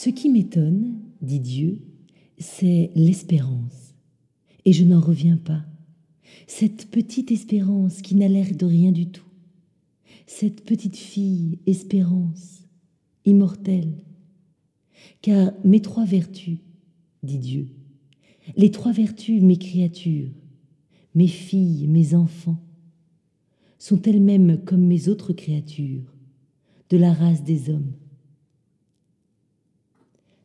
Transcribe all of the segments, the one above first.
Ce qui m'étonne, dit Dieu, c'est l'espérance. Et je n'en reviens pas. Cette petite espérance qui n'a l'air de rien du tout. Cette petite fille, espérance, immortelle. Car mes trois vertus, dit Dieu, les trois vertus, mes créatures, mes filles, mes enfants, sont elles-mêmes comme mes autres créatures, de la race des hommes.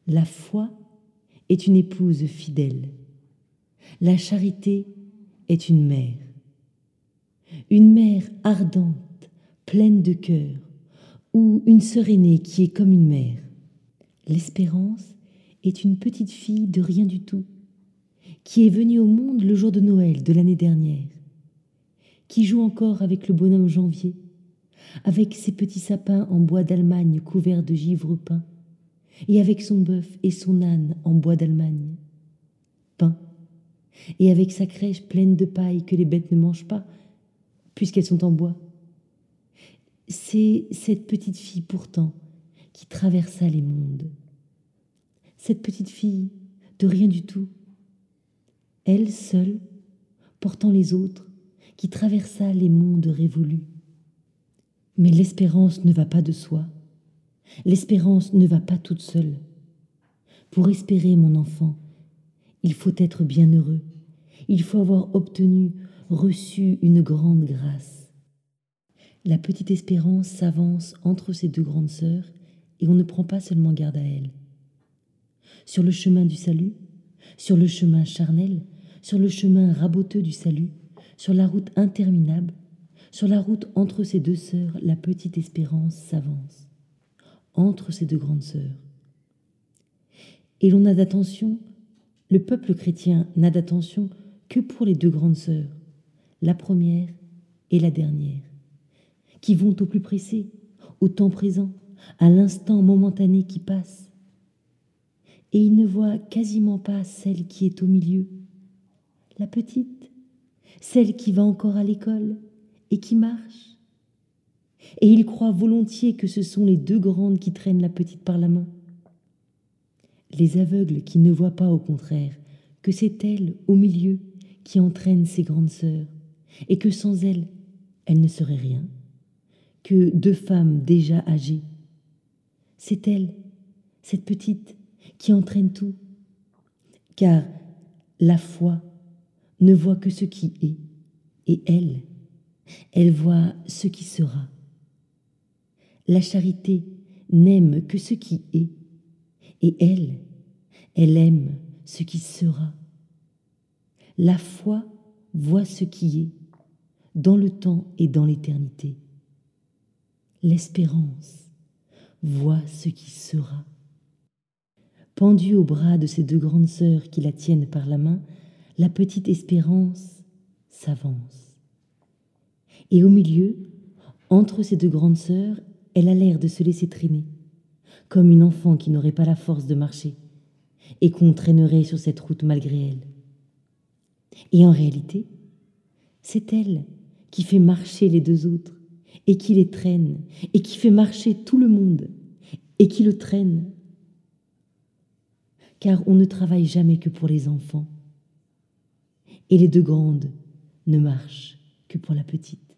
La foi est une épouse fidèle. La charité est une mère. Une mère ardente, pleine de cœur, ou une sœur aînée qui est comme une mère. L'espérance est une petite fille de rien du tout, qui est venue au monde le jour de Noël de l'année dernière, qui joue encore avec le bonhomme janvier, avec ses petits sapins en bois d'Allemagne couverts de givre peint, et avec son bœuf et son âne en bois d'Allemagne, peint, et avec sa crèche pleine de paille que les bêtes ne mangent pas, puisqu'elles sont en bois. C'est cette petite fille pourtant qui traversa les mondes. Cette petite fille de rien du tout, elle seule, portant les autres, qui traversa les mondes révolus. Mais l'espérance ne va pas de soi. L'espérance ne va pas toute seule. Pour espérer, mon enfant, il faut être bien heureux. Il faut avoir obtenu, reçu une grande grâce. La petite espérance s'avance entre ces deux grandes sœurs et on ne prend pas seulement garde à elle. Sur le chemin du salut, sur le chemin charnel, sur le chemin raboteux du salut, sur la route interminable, sur la route entre ces deux sœurs, la petite espérance s'avance entre ces deux grandes sœurs. Et l'on n'a d'attention, le peuple chrétien n'a d'attention que pour les deux grandes sœurs, la première et la dernière, qui vont au plus pressé, au temps présent, à l'instant momentané qui passe. Et il ne voit quasiment pas celle qui est au milieu, la petite, celle qui va encore à l'école et qui marche et il croit volontiers que ce sont les deux grandes qui traînent la petite par la main. Les aveugles qui ne voient pas au contraire que c'est elle au milieu qui entraîne ses grandes sœurs, et que sans elle, elle ne serait rien, que deux femmes déjà âgées. C'est elle, cette petite, qui entraîne tout, car la foi ne voit que ce qui est, et elle, elle voit ce qui sera. La charité n'aime que ce qui est, et elle, elle aime ce qui sera. La foi voit ce qui est, dans le temps et dans l'éternité. L'espérance voit ce qui sera. Pendue au bras de ses deux grandes sœurs qui la tiennent par la main, la petite espérance s'avance. Et au milieu, entre ces deux grandes sœurs, elle a l'air de se laisser traîner, comme une enfant qui n'aurait pas la force de marcher, et qu'on traînerait sur cette route malgré elle. Et en réalité, c'est elle qui fait marcher les deux autres, et qui les traîne, et qui fait marcher tout le monde, et qui le traîne. Car on ne travaille jamais que pour les enfants, et les deux grandes ne marchent que pour la petite.